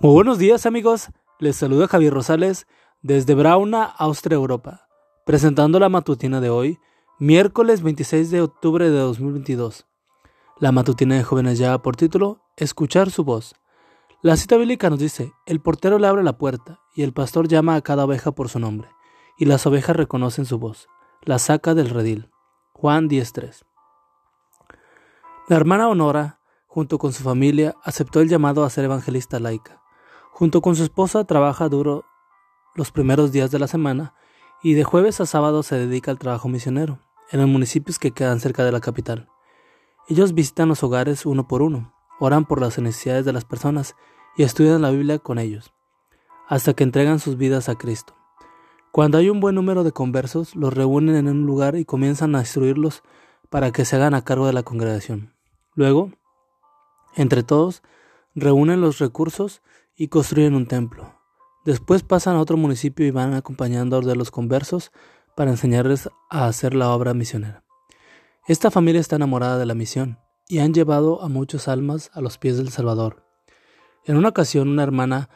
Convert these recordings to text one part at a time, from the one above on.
Muy buenos días amigos, les saluda Javier Rosales desde Brauna, Austria, Europa, presentando la matutina de hoy, miércoles 26 de octubre de 2022. La matutina de jóvenes lleva por título Escuchar su voz. La cita bíblica nos dice, el portero le abre la puerta y el pastor llama a cada oveja por su nombre, y las ovejas reconocen su voz, la saca del redil. Juan 10.3. La hermana Honora, junto con su familia, aceptó el llamado a ser evangelista laica. Junto con su esposa trabaja duro los primeros días de la semana y de jueves a sábado se dedica al trabajo misionero en los municipios que quedan cerca de la capital. Ellos visitan los hogares uno por uno, oran por las necesidades de las personas y estudian la Biblia con ellos, hasta que entregan sus vidas a Cristo. Cuando hay un buen número de conversos, los reúnen en un lugar y comienzan a instruirlos para que se hagan a cargo de la congregación. Luego, entre todos, reúnen los recursos y construyen un templo. Después pasan a otro municipio y van acompañando a los conversos para enseñarles a hacer la obra misionera. Esta familia está enamorada de la misión y han llevado a muchas almas a los pies del Salvador. En una ocasión una hermana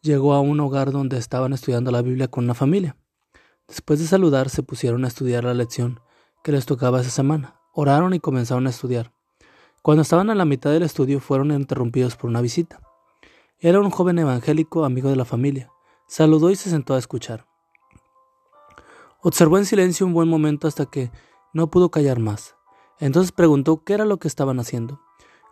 llegó a un hogar donde estaban estudiando la Biblia con una familia. Después de saludar se pusieron a estudiar la lección que les tocaba esa semana. Oraron y comenzaron a estudiar. Cuando estaban a la mitad del estudio fueron interrumpidos por una visita. Era un joven evangélico amigo de la familia. Saludó y se sentó a escuchar. Observó en silencio un buen momento hasta que no pudo callar más. Entonces preguntó qué era lo que estaban haciendo.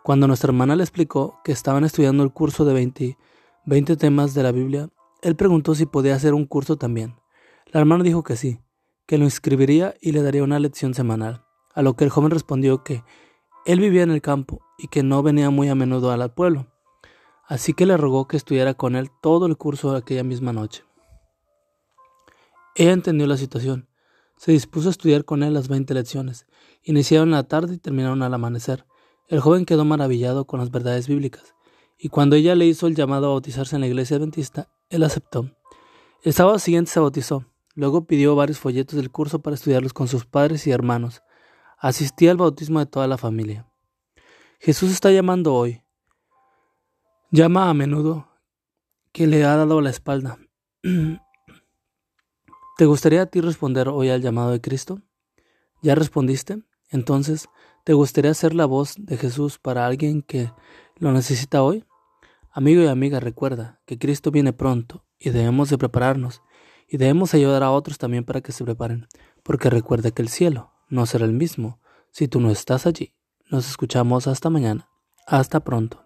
Cuando nuestra hermana le explicó que estaban estudiando el curso de 20, 20 temas de la Biblia, él preguntó si podía hacer un curso también. La hermana dijo que sí, que lo inscribiría y le daría una lección semanal, a lo que el joven respondió que él vivía en el campo y que no venía muy a menudo al pueblo, así que le rogó que estudiara con él todo el curso de aquella misma noche. Ella entendió la situación. Se dispuso a estudiar con él las veinte lecciones. Iniciaron la tarde y terminaron al amanecer. El joven quedó maravillado con las verdades bíblicas, y cuando ella le hizo el llamado a bautizarse en la iglesia adventista, él aceptó. El sábado siguiente se bautizó. Luego pidió varios folletos del curso para estudiarlos con sus padres y hermanos. Asistía al bautismo de toda la familia. Jesús está llamando hoy. Llama a menudo que le ha dado la espalda. ¿Te gustaría a ti responder hoy al llamado de Cristo? ¿Ya respondiste? Entonces, ¿te gustaría ser la voz de Jesús para alguien que lo necesita hoy? Amigo y amiga, recuerda que Cristo viene pronto y debemos de prepararnos y debemos ayudar a otros también para que se preparen, porque recuerda que el cielo no será el mismo si tú no estás allí. Nos escuchamos hasta mañana. Hasta pronto.